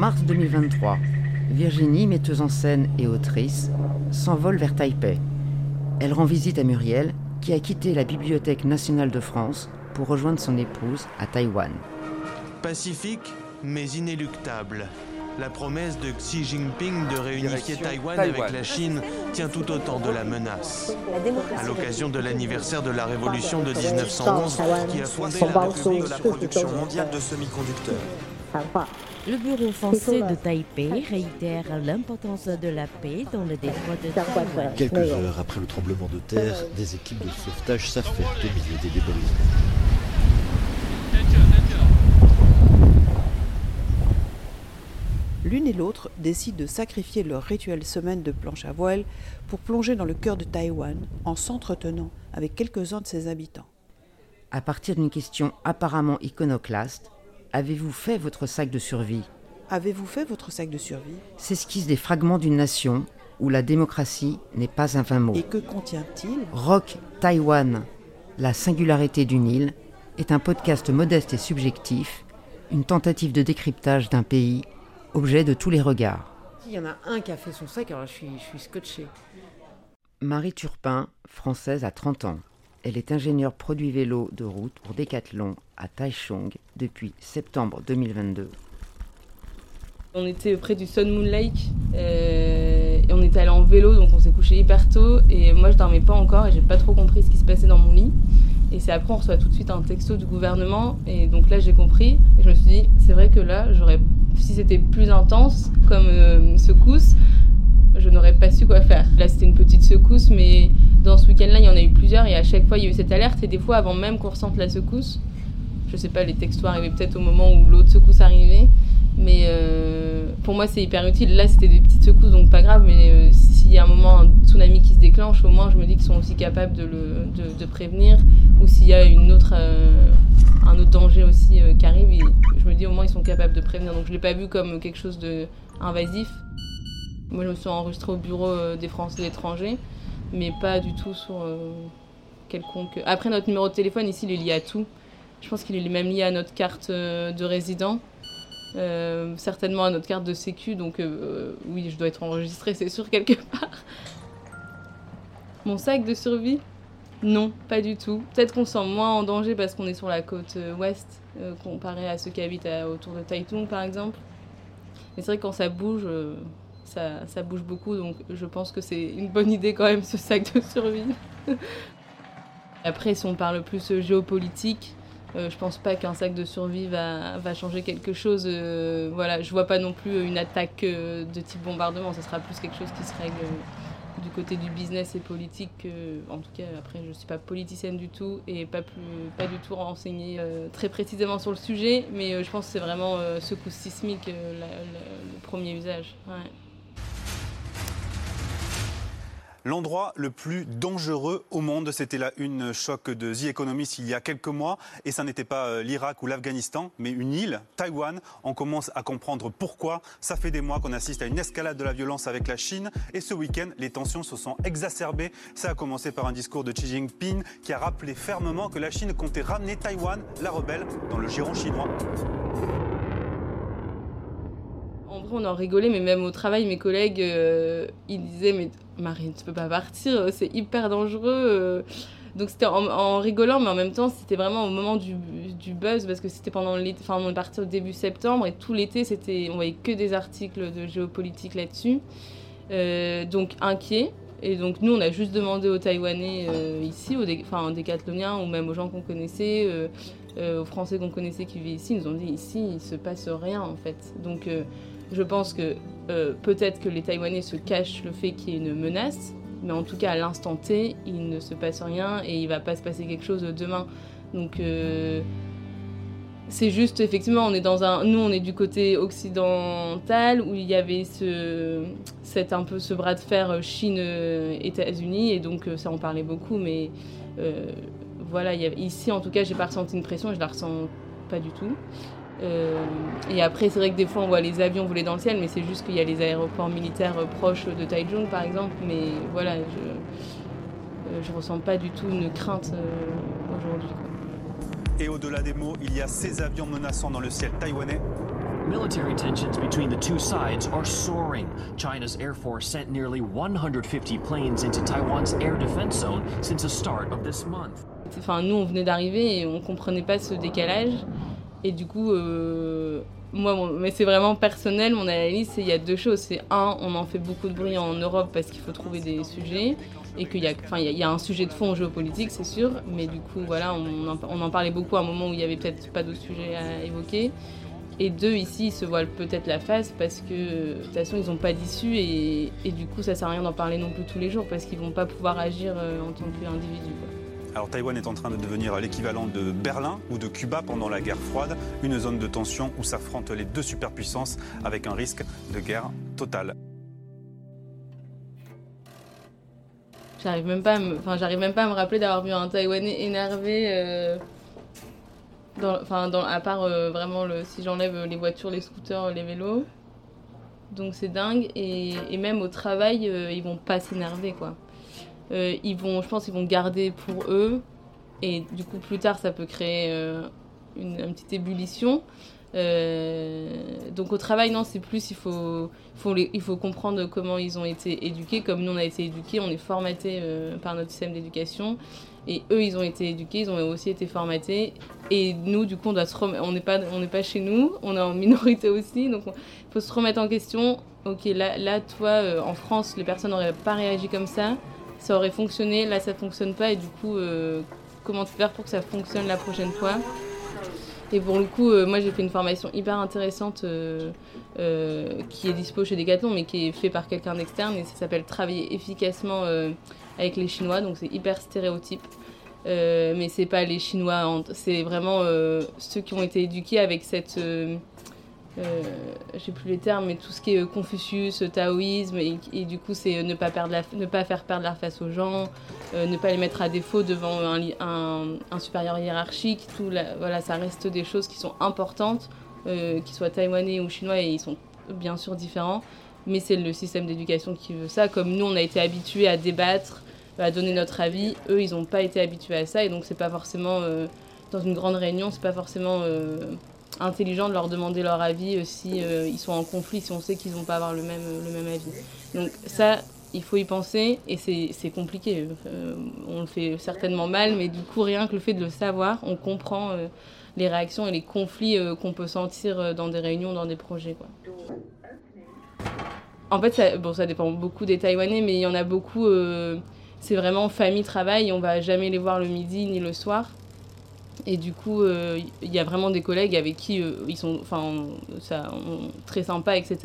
mars 2023, Virginie, metteuse en scène et autrice, s'envole vers Taipei. Elle rend visite à Muriel, qui a quitté la Bibliothèque nationale de France pour rejoindre son épouse à Taïwan. Pacifique, mais inéluctable. La promesse de Xi Jinping de réunifier Taïwan, avec la Chine tient tout autant de la menace. À l'occasion de l'anniversaire de la révolution de 1911, qui a fondé la République de la production mondiale de semi-conducteurs. Le bureau français de Taipei réitère l'importance de la paix dans le détroit de Taïwan. Quelques heures après le tremblement de terre, des équipes de sauvetage s'affairent au milieu des débris. L'une et l'autre décident de sacrifier leur rituelle semaine de planche à voile pour plonger dans le cœur de Taïwan en s'entretenant avec quelques-uns de ses habitants. À partir d'une question apparemment iconoclaste, avez-vous fait votre sac de survie? Avez-vous fait votre sac de survie? S'esquissent des fragments d'une nation où la démocratie n'est pas un vain mot. Et que contient-il? Rock Taïwan, la singularité d'une île, est un podcast modeste et subjectif, une tentative de décryptage d'un pays objet de tous les regards. Il y en a un qui a fait son sac, alors je suis, je suis scotché. Marie Turpin, française à 30 ans. Elle est ingénieure produit vélo de route pour Decathlon à Taichung depuis septembre 2022. On était près du Sun Moon Lake euh, et on était allé en vélo donc on s'est couché hyper tôt et moi je dormais pas encore et j'ai pas trop compris ce qui se passait dans mon lit. Et c'est après on reçoit tout de suite un texto du gouvernement et donc là j'ai compris et je me suis dit c'est vrai que là j'aurais si c'était plus intense comme euh, secousse je n'aurais pas su quoi faire. Là c'était une petite secousse mais dans ce week-end-là, il y en a eu plusieurs et à chaque fois, il y a eu cette alerte. Et des fois, avant même qu'on ressente la secousse, je sais pas, les textos arrivaient peut-être au moment où l'autre secousse arrivait. Mais euh, pour moi, c'est hyper utile. Là, c'était des petites secousses, donc pas grave. Mais euh, s'il y a un moment, un tsunami qui se déclenche, au moins, je me dis qu'ils sont aussi capables de, le, de, prévenir. Ou s'il y a une autre, euh, un autre danger aussi qui arrive, je me dis au moins, ils sont capables de prévenir. Donc je l'ai pas vu comme quelque chose d'invasif. Moi, je me suis enregistrée au bureau des Français de l'étranger mais pas du tout sur euh, quelconque. Après, notre numéro de téléphone ici, il est lié à tout. Je pense qu'il est même lié à notre carte euh, de résident, euh, certainement à notre carte de sécu, donc oui, je dois être enregistré, c'est sûr, quelque part. Mon sac de survie? Non, pas du tout. Peut-être qu'on se sent moins en danger parce qu'on est sur la côte ouest, comparé à ceux qui habitent autour de Taitung, par exemple. Mais c'est vrai que quand ça bouge, ça, bouge beaucoup, donc je pense que c'est une bonne idée quand même ce sac de survie. Après, si on parle plus géopolitique, euh, je pense pas qu'un sac de survie va, va changer quelque chose. Euh, voilà, je vois pas non plus une attaque euh, de type bombardement. Ce sera plus quelque chose qui se règle du côté du business et politique. en tout cas, après, je suis pas politicienne du tout et pas plus, pas du tout renseignée très précisément sur le sujet. Mais je pense que c'est vraiment ce coup sismique le premier usage. Ouais. L'endroit le plus dangereux au monde, c'était la une choc de The Economist il y a quelques mois. Et ça n'était pas euh, l'Irak ou l'Afghanistan, mais une île, Taïwan. On commence à comprendre pourquoi. Ça fait des mois qu'on assiste à une escalade de la violence avec la Chine. Et ce week-end, les tensions se sont exacerbées. Ça a commencé par un discours de Xi Jinping qui a rappelé fermement que la Chine comptait ramener Taïwan, la rebelle, dans le giron chinois on en rigolait, mais même au travail, mes collègues, euh, ils disaient Mais Marie, tu peux pas partir, c'est hyper dangereux. Euh. Donc c'était en, rigolant, mais en même temps, c'était vraiment au moment du, buzz, parce que c'était pendant l'été, enfin, on est parti au début septembre, et tout l'été, c'était, on voyait que des articles de géopolitique là-dessus. Euh, donc inquiet. Et donc nous, on a juste demandé aux Taïwanais ici, aux, enfin, aux décathloniens, ou même aux gens qu'on connaissait, aux Français qu'on connaissait qui vivaient ici, ils nous ont dit ici, il se passe rien en fait. Donc je pense que euh, peut-être que les Taïwanais se cachent le fait qu'il y ait une menace, mais en tout cas à l'instant T, il ne se passe rien et il va pas se passer quelque chose demain. Donc euh, c'est juste effectivement, on est dans un, nous on est du côté occidental où il y avait ce, cet un peu ce bras de fer Chine-États-Unis et donc euh, ça en parlait beaucoup, mais voilà, ici en tout cas j'ai pas ressenti une pression, je la ressens pas du tout. Euh, et après, c'est vrai que des fois, on voit les avions voler dans le ciel, mais c'est juste qu'il y a les aéroports militaires euh, proches de Taichung, par exemple. Mais voilà, je ne euh, ressens pas du tout une crainte aujourd'hui. Et au-delà des mots, il y a ces avions menaçants dans le ciel taïwanais. Military tensions between the two sides are soaring. China's Air Force sent nearly 150 planes into Taiwan's air defense zone since the start of this month. Enfin, nous, on venait d'arriver et on comprenait pas ce décalage. Et du coup, euh, moi, mais c'est vraiment personnel, mon analyse, il y a deux choses. C'est un, on en fait beaucoup de bruit en Europe parce qu'il faut trouver des sujets et qu'il y, a, y, a un sujet de fond géopolitique, c'est sûr, mais du coup, voilà, on en, parlait beaucoup à un moment où il y avait peut-être pas d'autres sujets à évoquer. Et deux, ici, ils se voilent peut-être la face parce que de toute façon, ils n'ont pas d'issue et, du coup, ça sert à rien d'en parler non plus tous les jours parce qu'ils vont pas pouvoir agir euh, en tant qu'individu. Alors Taïwan est en train de devenir l'équivalent de Berlin ou de Cuba pendant la guerre froide, une zone de tension où s'affrontent les deux superpuissances avec un risque de guerre totale. J'arrive même pas, à me... enfin, même pas à me rappeler d'avoir vu un Taïwanais énervé. Euh... Enfin, à part euh, vraiment le... si j'enlève les voitures, les scooters, les vélos. Donc c'est dingue et... et, même au travail, euh, ils vont pas s'énerver quoi. Euh, ils vont, je pense qu'ils vont garder pour eux. Et du coup, plus tard, ça peut créer euh, une, petite ébullition. Euh, donc au travail, non, c'est plus, il faut, il faut comprendre comment ils ont été éduqués. Comme nous, on a été éduqués, on est formaté par notre système d'éducation. Et eux, ils ont été éduqués, ils ont aussi été formatés. Et nous, du coup, on doit se on n'est pas, pas chez nous, on est en minorité aussi. Donc il faut se remettre en question. Ok, là, là toi, en France, les personnes n'auraient pas réagi comme ça ça aurait fonctionné, là ça fonctionne pas et du coup euh, comment faire pour que ça fonctionne la prochaine fois? Et pour le coup, euh, moi j'ai fait une formation hyper intéressante euh, euh, qui est dispo chez Decathlon mais qui est fait par quelqu'un d'externe et ça s'appelle Travailler efficacement avec les Chinois, donc c'est hyper stéréotype. mais c'est pas les Chinois, c'est vraiment ceux qui ont été éduqués avec cette euh, j'ai plus les termes, mais tout ce qui est Confucius, taoïsme, et, du coup c'est ne pas perdre la, ne pas faire perdre la face aux gens, euh, ne pas les mettre à défaut devant un, supérieur hiérarchique, tout voilà, ça reste des choses qui sont importantes, euh, qu'ils soient taïwanais ou chinois, et ils sont bien sûr différents, mais c'est le système d'éducation qui veut ça, comme nous on a été habitués à débattre, à donner notre avis, eux ils n'ont pas été habitués à ça, et donc c'est pas forcément, euh, dans une grande réunion, c'est pas forcément euh, intelligent de leur demander leur avis euh, si euh, ils sont en conflit, si on sait qu'ils vont pas avoir le même, le même avis. Donc ça, il faut y penser et c'est compliqué. Euh, on le fait certainement mal, mais du coup, rien que le fait de le savoir, on comprend euh, les réactions et les conflits euh, qu'on peut sentir dans des réunions, dans des projets. Quoi. En fait, ça, bon, ça dépend beaucoup des Taïwanais, mais il y en a beaucoup, euh, c'est vraiment famille-travail, on va jamais les voir le midi ni le soir. Et du coup, il euh, y a vraiment des collègues avec qui euh, ils sont enfin, très sympas, etc.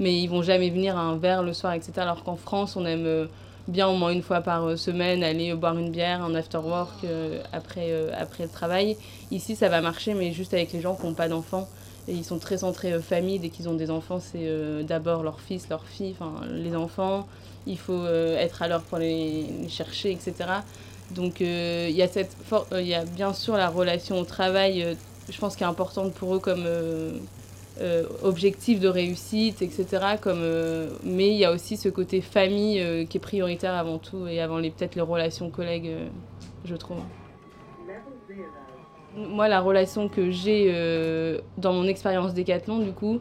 Mais ils vont jamais venir à un verre le soir, etc. Alors qu'en France, on aime euh, bien au moins une fois par semaine aller boire une bière, un after work après, après le travail. Ici, ça va marcher, mais juste avec les gens qui n'ont pas d'enfants. Et ils sont très centrés famille. Dès qu'ils ont des enfants, c'est d'abord leur fils, leur fille, enfin les enfants. Il faut être à l'heure pour les chercher, etc. Donc il euh, y, euh, y, a bien sûr la relation au travail, euh, je pense, qui est importante pour eux comme objectif de réussite, etc. Comme, mais il y a aussi ce côté famille qui est prioritaire avant tout et avant peut-être les relations collègues, je trouve. Moi, la relation que j'ai dans mon expérience décathlon, du coup,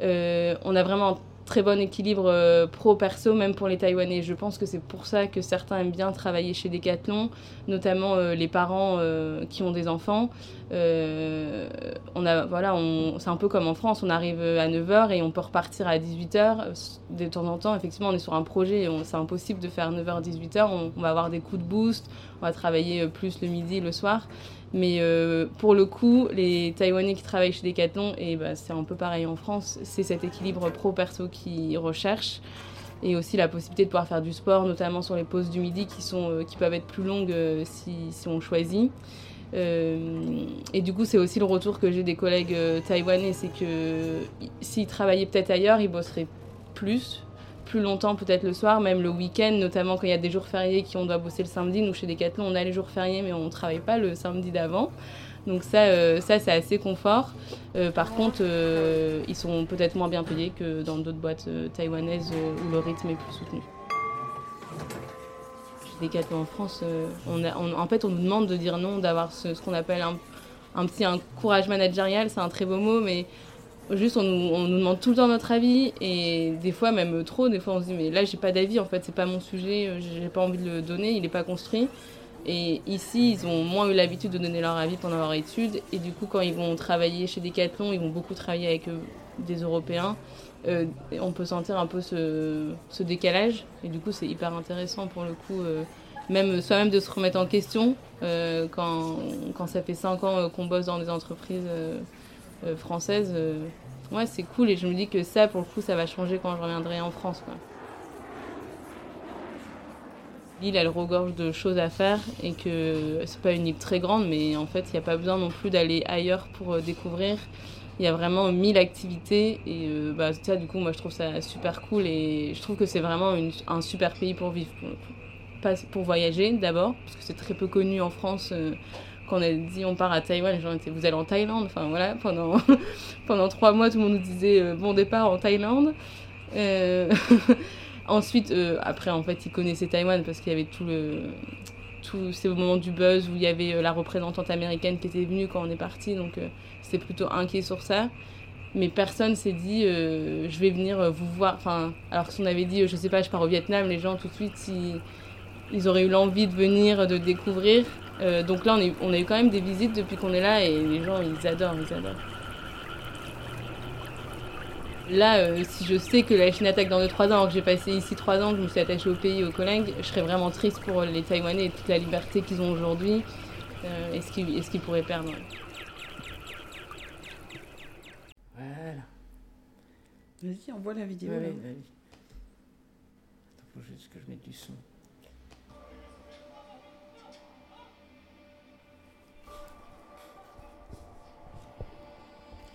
on a vraiment très bon équilibre euh, pro-perso, même pour les Taïwanais. Je pense que c'est pour ça que certains aiment bien travailler chez Decathlon, notamment euh, les parents euh, qui ont des enfants. On a, voilà, c'est un peu comme en France, on arrive à 9h et on peut repartir à 18h. De temps en temps, effectivement, on est sur un projet, c'est impossible de faire 9h, 18h. On, on va avoir des coups de boost, on va travailler plus le midi, le soir. Mais euh, pour le coup, les Taïwanais qui travaillent chez Decathlon, et bah, c'est un peu pareil en France, c'est cet équilibre pro-perso qu'ils recherchent. Et aussi la possibilité de pouvoir faire du sport, notamment sur les pauses du midi qui, sont, euh, qui peuvent être plus longues euh, si, si, on choisit. Et du coup, c'est aussi le retour que j'ai des collègues taïwanais, c'est que s'ils travaillaient peut-être ailleurs, ils bosseraient plus, plus longtemps peut-être le soir, même le week-end, notamment quand il y a des jours fériés qui on doit bosser le samedi. Nous chez Decathlon, on a les jours fériés, mais on ne travaille pas le samedi d'avant. Donc ça, euh, ça c'est assez confort. Euh, par contre, euh, ils sont peut-être moins bien payés que dans d'autres boîtes taïwanaises où le rythme est plus soutenu. Chez Decathlon en France, on a, on, en fait, on nous demande de dire non, d'avoir ce, ce qu'on appelle un, un petit un courage managérial. C'est un très beau mot, mais Juste, on nous, demande tout le temps notre avis et des fois, même trop, des fois on se dit, mais là, j'ai pas d'avis, en fait, c'est pas mon sujet, j'ai pas envie de le donner, il est pas construit. Et ici, ils ont moins eu l'habitude de donner leur avis pendant leur étude. Et du coup, quand ils vont travailler chez Decathlon, ils vont beaucoup travailler avec des Européens. Euh, on peut sentir un peu ce, décalage. Et du coup, c'est hyper intéressant pour le coup, euh, même soi-même de se remettre en question euh, quand, quand, ça fait 5 ans qu'on bosse dans des entreprises françaises. ouais, c'est cool. Et je me dis que ça, pour le coup, ça va changer quand je reviendrai en France. L'île, elle regorge de choses à faire et que c'est pas une île très grande, mais en fait, il n'y a pas besoin non plus d'aller ailleurs pour découvrir. Il y a vraiment mille activités et euh, bah, ça, du coup, moi, je trouve ça super cool et je trouve que c'est vraiment un super pays pour vivre. Pas pour voyager d'abord, parce que c'est très peu connu en France. Euh, quand on a dit on part à Taïwan, les gens étaient vous allez en Thaïlande? Enfin voilà, pendant, pendant trois mois, tout le monde nous disait euh, bon départ en Thaïlande. Ensuite, après, en fait, ils connaissaient Taïwan parce qu'il y avait tout le tous ces moments du buzz où il y avait la représentante américaine qui était venue quand on est parti. Donc c'était plutôt inquiet sur ça. Mais personne s'est dit euh, je vais venir euh, vous voir. Enfin, alors que si on avait dit je sais pas, je pars au Vietnam, les gens tout de suite ils, ils auraient eu l'envie de venir, de découvrir. Euh, donc là on, est, on a eu quand même des visites depuis qu'on est là et les gens ils adorent, ils adorent. Là, si je sais que la Chine attaque dans 2-3 ans, alors que j'ai passé ici 3 ans, que je me suis attachée au pays, au collègues, je serais vraiment triste pour les Taïwanais et toute la liberté qu'ils ont aujourd'hui et ce qu'ils pourraient perdre. Vas-y, envoie la vidéo. Ouais, Attends, faut juste que je mette du son.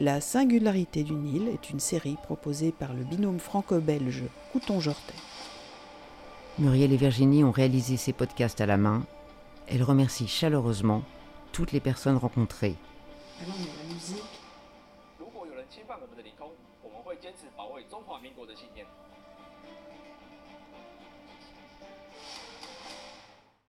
La singularité du Nil est une série proposée par le binôme franco-belge Couton-Jortet. Muriel et Virginie ont réalisé ces podcasts à la main. Elles remercient chaleureusement toutes les personnes rencontrées. Alors, la musique.